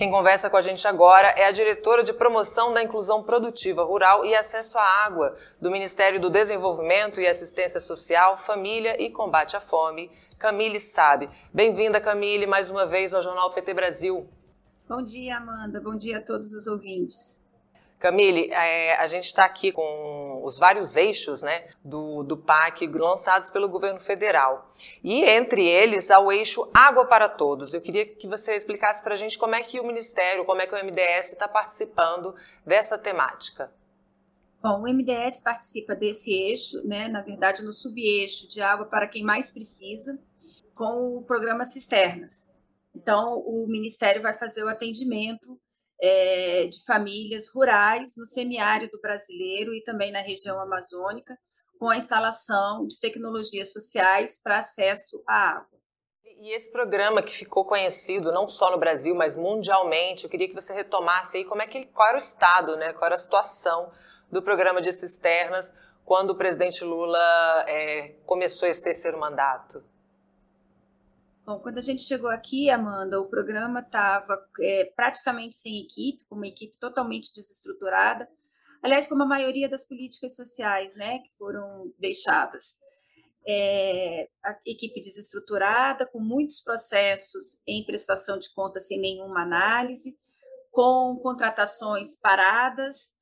Quem conversa com a gente agora é a diretora de promoção da inclusão produtiva rural e acesso à água do Ministério do Desenvolvimento e Assistência Social, Família e Combate à Fome, Camille Sabe. Bem-vinda, Camille, mais uma vez ao Jornal PT Brasil. Bom dia, Amanda. Bom dia a todos os ouvintes. Camille, é, a gente está aqui com os vários eixos né, do, do PAC lançados pelo governo federal. E entre eles há o eixo Água para Todos. Eu queria que você explicasse para a gente como é que o Ministério, como é que o MDS está participando dessa temática. Bom, o MDS participa desse eixo, né, na verdade, no subeixo de água para quem mais precisa, com o programa Cisternas. Então, o Ministério vai fazer o atendimento é, de famílias rurais no semiárido brasileiro e também na região amazônica, com a instalação de tecnologias sociais para acesso à água. E esse programa que ficou conhecido não só no Brasil, mas mundialmente, eu queria que você retomasse aí como é que qual era o estado, né, qual era a situação do programa de cisternas quando o presidente Lula é, começou esse terceiro mandato. Bom, quando a gente chegou aqui, Amanda, o programa estava é, praticamente sem equipe, com uma equipe totalmente desestruturada. Aliás, como a maioria das políticas sociais né, que foram deixadas. É, a equipe desestruturada, com muitos processos em prestação de contas sem nenhuma análise, com contratações paradas,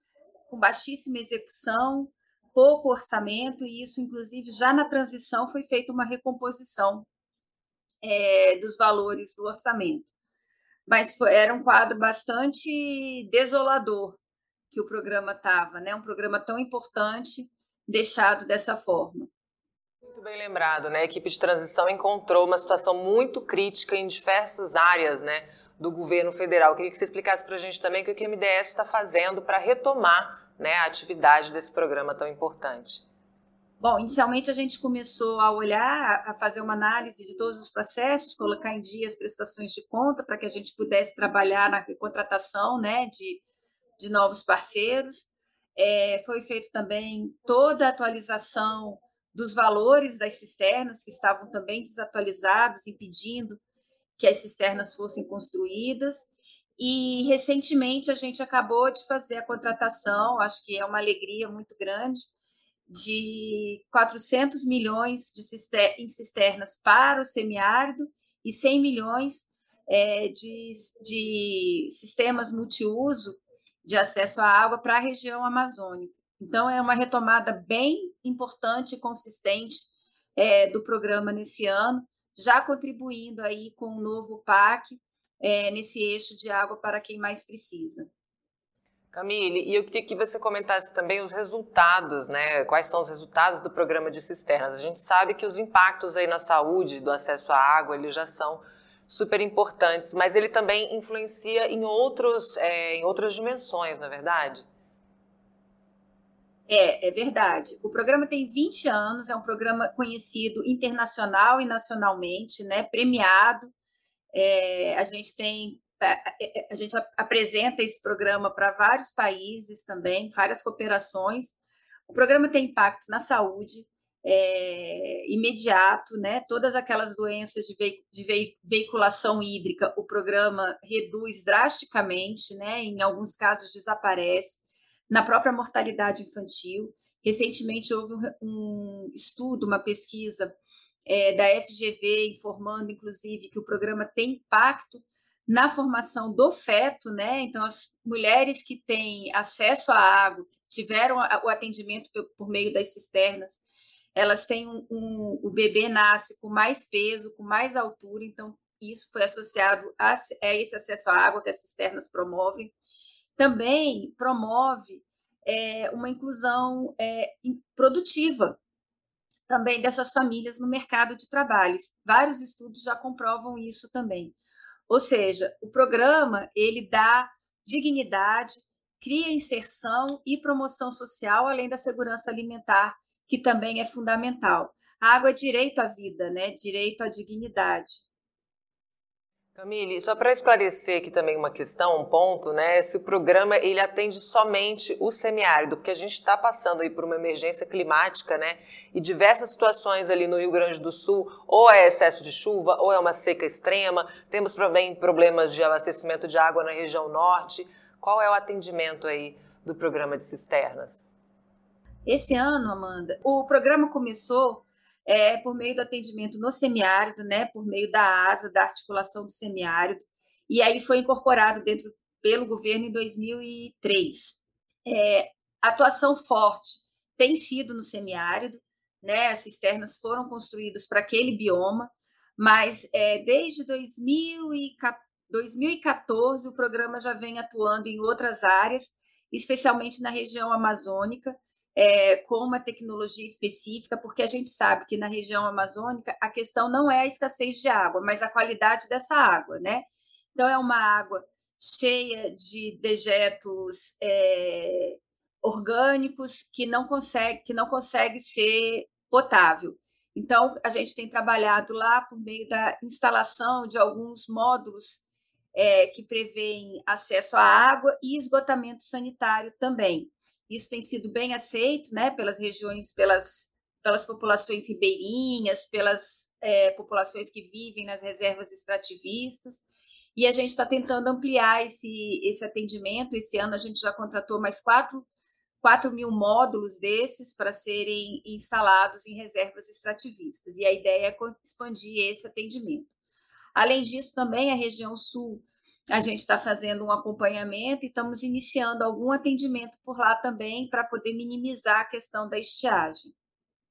com baixíssima execução, pouco orçamento, e isso, inclusive, já na transição foi feita uma recomposição é, dos valores do orçamento. Mas foi, era um quadro bastante desolador que o programa estava, né? um programa tão importante deixado dessa forma. Muito bem lembrado, né? A equipe de transição encontrou uma situação muito crítica em diversas áreas né, do governo federal. Eu queria que você explicasse para a gente também o que o MDS está fazendo para retomar né, a atividade desse programa tão importante. Bom, inicialmente a gente começou a olhar, a fazer uma análise de todos os processos, colocar em dia as prestações de conta para que a gente pudesse trabalhar na contratação né, de, de novos parceiros. É, foi feito também toda a atualização dos valores das cisternas, que estavam também desatualizados, impedindo que as cisternas fossem construídas. E recentemente a gente acabou de fazer a contratação, acho que é uma alegria muito grande, de 400 milhões de cister em cisternas para o semiárido e 100 milhões é, de, de sistemas multiuso de acesso à água para a região amazônica. Então, é uma retomada bem importante e consistente é, do programa nesse ano, já contribuindo aí com o novo PAC é, nesse eixo de água para quem mais precisa. Camille, e eu queria que você comentasse também os resultados, né? Quais são os resultados do programa de cisternas? A gente sabe que os impactos aí na saúde do acesso à água, eles já são super importantes, mas ele também influencia em, outros, é, em outras dimensões, não é verdade? É, é verdade. O programa tem 20 anos, é um programa conhecido internacional e nacionalmente, né? Premiado. É, a gente tem a gente apresenta esse programa para vários países também, várias cooperações. O programa tem impacto na saúde é, imediato, né? Todas aquelas doenças de, ve de veiculação hídrica, o programa reduz drasticamente, né? Em alguns casos desaparece. Na própria mortalidade infantil, recentemente houve um, um estudo, uma pesquisa é, da FGV informando, inclusive, que o programa tem impacto na formação do feto, né? Então, as mulheres que têm acesso à água, tiveram o atendimento por meio das cisternas, elas têm um, um, o bebê nasce com mais peso, com mais altura, então isso foi associado a, a esse acesso à água que as cisternas promovem. Também promove é, uma inclusão é, produtiva também dessas famílias no mercado de trabalho. Vários estudos já comprovam isso também. Ou seja, o programa ele dá dignidade, cria inserção e promoção social, além da segurança alimentar, que também é fundamental. A água é direito à vida, né? Direito à dignidade. Camille, só para esclarecer aqui também uma questão, um ponto, né? Se o programa ele atende somente o semiárido, porque a gente está passando aí por uma emergência climática, né? E diversas situações ali no Rio Grande do Sul, ou é excesso de chuva, ou é uma seca extrema. Temos também problemas de abastecimento de água na região norte. Qual é o atendimento aí do programa de cisternas? Esse ano, Amanda, o programa começou é, por meio do atendimento no semiárido, né, por meio da ASA, da articulação do semiárido, e aí foi incorporado dentro pelo governo em 2003. É, atuação forte tem sido no semiárido, né, as cisternas foram construídas para aquele bioma, mas é, desde 2014 o programa já vem atuando em outras áreas, especialmente na região amazônica, é, com uma tecnologia específica, porque a gente sabe que na região amazônica a questão não é a escassez de água, mas a qualidade dessa água, né? Então, é uma água cheia de dejetos é, orgânicos que não consegue, que não consegue ser potável. Então, a gente tem trabalhado lá por meio da instalação de alguns módulos é, que prevêem acesso à água e esgotamento sanitário também. Isso tem sido bem aceito né, pelas regiões, pelas, pelas populações ribeirinhas, pelas é, populações que vivem nas reservas extrativistas. E a gente está tentando ampliar esse, esse atendimento. Esse ano a gente já contratou mais quatro 4 mil módulos desses para serem instalados em reservas extrativistas. E a ideia é expandir esse atendimento. Além disso, também a região sul a gente está fazendo um acompanhamento e estamos iniciando algum atendimento por lá também para poder minimizar a questão da estiagem.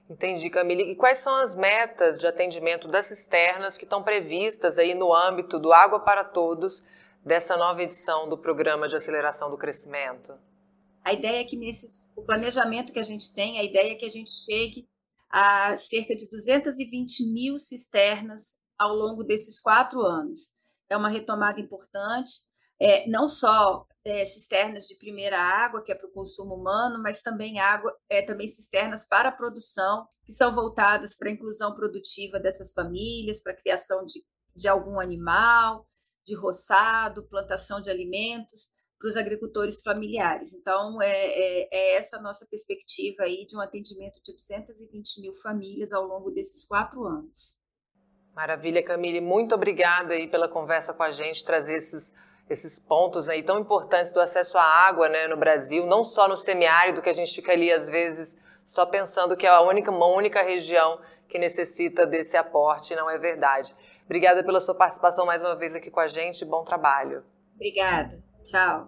Entendi, Camille. E quais são as metas de atendimento das cisternas que estão previstas aí no âmbito do Água para Todos dessa nova edição do Programa de Aceleração do Crescimento? A ideia é que nesse o planejamento que a gente tem, a ideia é que a gente chegue a cerca de 220 mil cisternas ao longo desses quatro anos é uma retomada importante, é, não só é, cisternas de primeira água, que é para o consumo humano, mas também água, é, também cisternas para a produção, que são voltadas para a inclusão produtiva dessas famílias, para a criação de, de algum animal, de roçado, plantação de alimentos para os agricultores familiares. Então, é, é, é, essa a nossa perspectiva aí de um atendimento de 220 mil famílias ao longo desses quatro anos. Maravilha, Camille. Muito obrigada aí pela conversa com a gente, trazer esses, esses pontos aí tão importantes do acesso à água né, no Brasil, não só no semiárido, que a gente fica ali às vezes só pensando que é a única, uma única região que necessita desse aporte, não é verdade. Obrigada pela sua participação mais uma vez aqui com a gente. Bom trabalho. Obrigada. Tchau.